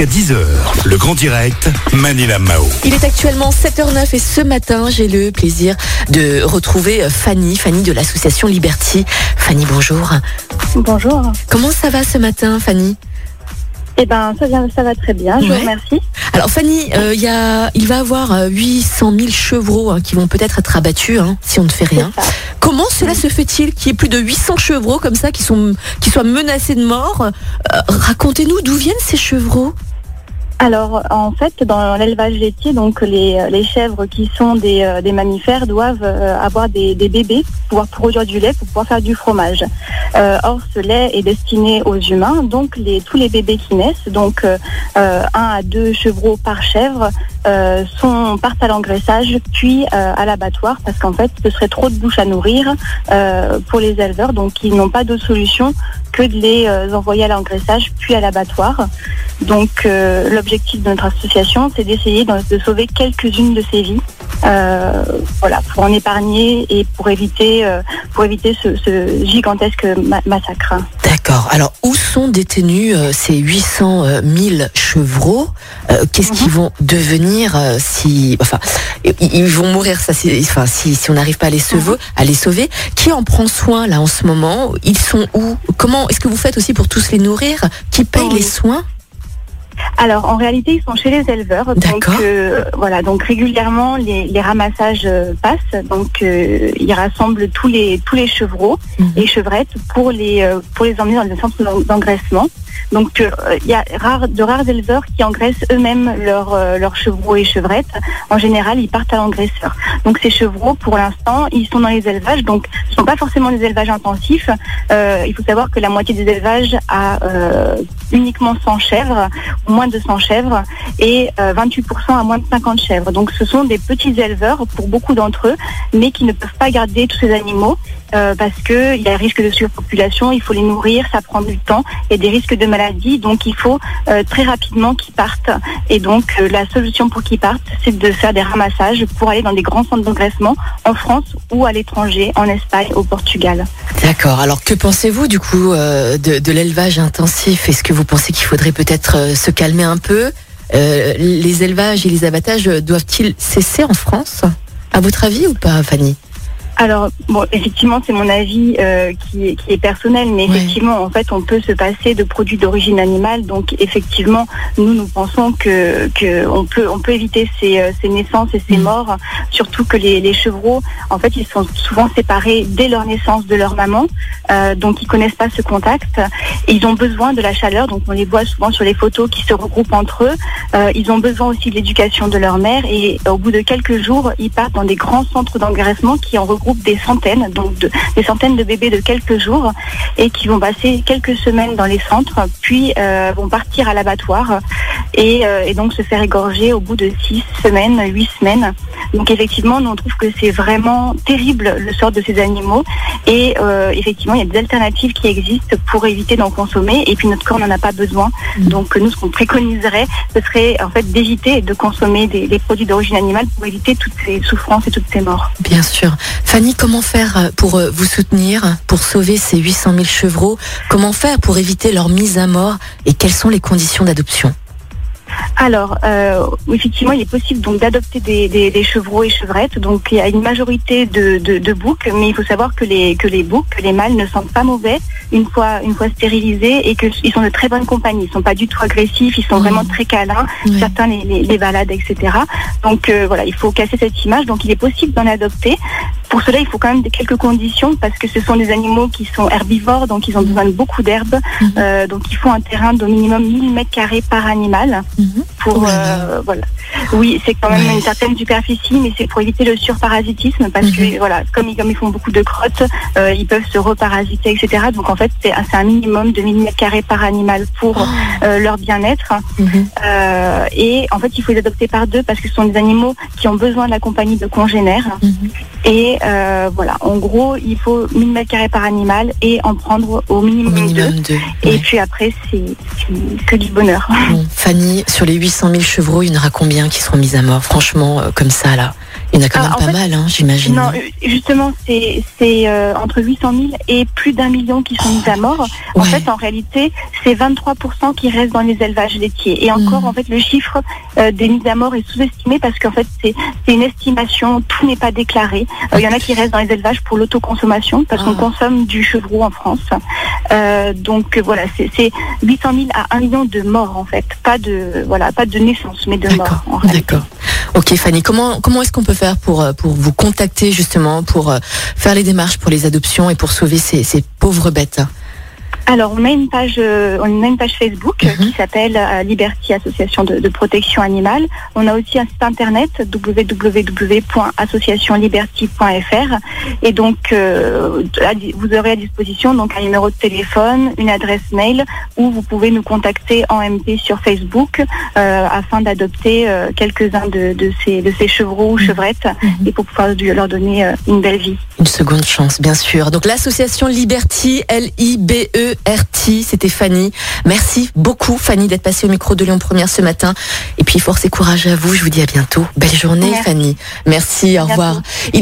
jusqu'à 10h. Le grand direct, Manila Mao. Il est actuellement 7h09 et ce matin, j'ai le plaisir de retrouver Fanny, Fanny de l'association Liberty. Fanny, bonjour. Bonjour. Comment ça va ce matin, Fanny? Eh ben, ça, va- ça va très bien, je Ouais. vous remercie. Alors Fanny, euh, il y a, il va avoir euh, 800 000 chevreaux hein, qui vont peut-être être abattus hein, si on ne fait rien. Comment cela se fait-il qu'il y ait plus de 800 chevreaux comme ça qui, sont, qui soient menacés de mort? Euh, Racontez-nous d'où viennent ces chevreaux Alors, en fait, dans l'élevage laitier, donc les, chèvres qui sont des, euh, mammifères doivent euh, avoir des, bébés pour pouvoir produire du lait, pour pouvoir faire du fromage. Euh, or, ce lait est destiné aux humains, donc tous les bébés qui naissent, donc un à deux chevreaux par chèvre, sont, partent à l'engraissage, puis à l'abattoir, parce qu'en fait, ce serait trop de bouches à nourrir pour les éleveurs, donc ils n'ont pas d'autre solution que de les envoyer à l'engraissage, puis à l'abattoir. Donc euh, l'objectif de notre association, c'est d'essayer de, de sauver quelques-unes de ces vies, euh, voilà, pour en épargner et pour éviter, euh, pour éviter ce, ce gigantesque ma- massacre. D'accord. Alors où sont détenus ces 800 euh, 000 chevreaux? Qu'est-ce qu'ils vont devenir si, enfin, ils, vont mourir ça, c'est- enfin, si, si on n'arrive pas à les sauver, à les sauver. Qui en prend soin là en ce moment? Ils sont où? Comment est-ce que vous faites aussi pour tous les nourrir? Qui paye Oui. les soins? Alors en réalité, ils sont chez les éleveurs. Donc euh, voilà, donc régulièrement les, les ramassages euh, passent. Donc euh, ils rassemblent tous les tous les chevreaux Mhm. et chevrettes pour les euh, pour les emmener dans des centres d'en- d'engraissement. Donc euh, il y a rare, de rares éleveurs qui engraissent eux-mêmes leurs euh, leurs chevreaux et chevrettes. En général, ils partent à l'engraisseur. Donc ces chevreaux, pour l'instant, ils sont dans les élevages. Donc ce ne sont pas forcément des élevages intensifs. Euh, il faut savoir que la moitié des élevages a euh, uniquement 100 chèvres moins de 100 chèvres et euh, 28% à moins de 50 chèvres. Donc ce sont des petits éleveurs pour beaucoup d'entre eux, mais qui ne peuvent pas garder tous ces animaux euh, parce qu'il y a risque de surpopulation, il faut les nourrir, ça prend du temps, a des risques de maladie, donc il faut euh, très rapidement qu'ils partent. Et donc euh, la solution pour qu'ils partent, c'est de faire des ramassages pour aller dans des grands centres d'engraissement en France ou à l'étranger, en Espagne, au Portugal. D'accord. Alors que pensez-vous du coup de, l'élevage intensif? Est-ce que vous pensez qu'il faudrait peut-être se calmer un peu? Les élevages et les abattages doivent-ils cesser en France? À votre avis ou pas, Fanny? Alors, bon, effectivement, c'est mon avis euh, qui, est, qui est personnel, mais Ouais. effectivement, en fait, on peut se passer de produits d'origine animale. Donc, effectivement, nous, nous pensons que, que on peut, on peut éviter ces, euh, ces naissances et ces Mhm. morts. Surtout que les, les chevreaux, en fait, ils sont souvent séparés dès leur naissance de leur maman, euh, donc ils connaissent pas ce contact. Ils ont besoin de la chaleur, donc on les voit souvent sur les photos qui se regroupent entre eux. Euh, ils ont besoin aussi de l'éducation de leur mère et au bout de quelques jours, ils partent dans des grands centres d'engraissement qui en regroupent des centaines, donc de- des centaines de bébés de quelques jours et qui vont passer quelques semaines dans les centres, puis euh, vont partir à l'abattoir et, euh, et donc se faire égorger au bout de six semaines, huit semaines. Donc effectivement, nous on trouve que c'est vraiment terrible le sort de ces animaux et euh, effectivement, il y a des alternatives qui existent pour éviter d'en consommer et puis notre corps n'en a pas besoin. Donc nous, ce qu'on préconiserait, ce serait en fait d'éviter de consommer des, des produits d'origine animale pour éviter toutes ces souffrances et toutes ces morts. Bien sûr. Fanny, comment faire pour euh, vous soutenir, pour sauver ces 800 000 chevreaux? Comment faire pour éviter leur mise à mort? Et quelles sont les conditions d'adoption? Alors, euh, effectivement, il est possible donc d'adopter des, des, des chevreaux et chevrettes. Donc, il y a une majorité de, de, de boucs, mais il faut savoir que les que les boucs, que les mâles ne sentent pas mauvais une fois une fois stérilisés et qu'ils sont de très bonne compagnie. Ils sont pas du tout agressifs, ils sont vraiment très câlins. Certains les, les, les baladent, etc. Donc euh, voilà, il faut casser cette image. Donc, il est possible d'en adopter. Pour cela, il faut quand même des- quelques conditions parce que ce sont des animaux qui sont herbivores, donc ils ont besoin de beaucoup d'herbes. Mhm. Euh, donc, il faut un terrain d'au minimum 1000 mètres carrés par animal Mhm. pour Oh euh, voilà. Oui, c'est quand même Ouais. une certaine superficie, mais c'est pour éviter le surparasitisme parce Mhm. que voilà, comme ils, comme ils font beaucoup de crottes, euh, ils peuvent se reparasiter, etc. Donc en fait, c'est un minimum de 1000 mètres carrés par animal pour Oh. euh, leur bien-être. Mhm. Euh, et en fait, il faut les adopter par deux parce que ce sont des animaux qui ont besoin de la compagnie de congénères. Et euh, voilà, en gros, il faut 1000 mètres carrés par animal et en prendre au Au minimum, deux. minimum deux. Et puis après, c'est que du bonheur. Bon, Fanny, sur les 800 000 chevreaux, il y en aura combien qui seront mis à mort? Franchement, euh, comme ça, là. Il y en a quand Ah, même pas fait, mal, hein, j'imagine. Non, justement, c'est euh, entre 800 000 et plus d'un million qui sont mis à mort. En Ouais. fait, en réalité, c'est 23% qui restent dans les élevages laitiers. Et encore, Mhm. en fait, le chiffre euh, des mises à mort est sous-estimé parce qu'en fait, c'est c'est une estimation, tout n'est pas déclaré. Euh, Il y en a qui restent dans les élevages pour l'autoconsommation parce qu'on Ah. consomme du chevreau en France. Euh, donc euh, voilà, c'est c'est 800 000 à 1 million de morts en fait, pas de voilà, pas de naissance, mais de morts. D'accord. Ok Fanny, comment, comment est-ce qu'on peut faire pour, pour vous contacter justement, pour faire les démarches pour les adoptions et pour sauver ces, ces pauvres bêtes? Alors, on a une page, euh, on a une page Facebook euh, Mhm. qui s'appelle euh, Liberty Association de, de protection animale. On a aussi un site internet www.associationliberty.fr et donc euh, vous aurez à disposition donc un numéro de téléphone, une adresse mail où vous pouvez nous contacter en MP sur Facebook afin d'adopter quelques-uns de, de ces de ces chevreaux ou chevrettes Mhm. et pour pouvoir leur donner une belle vie. Une seconde chance, bien sûr. Donc l'association Liberty, L-I-B-E-R-T, c'était Fanny. Merci beaucoup Fanny d'être passée au micro de Lyon Première ce matin. Et puis force et courage à vous, je vous dis à bientôt. Belle journée Merci. Fanny. Merci, au À revoir. bientôt. Il est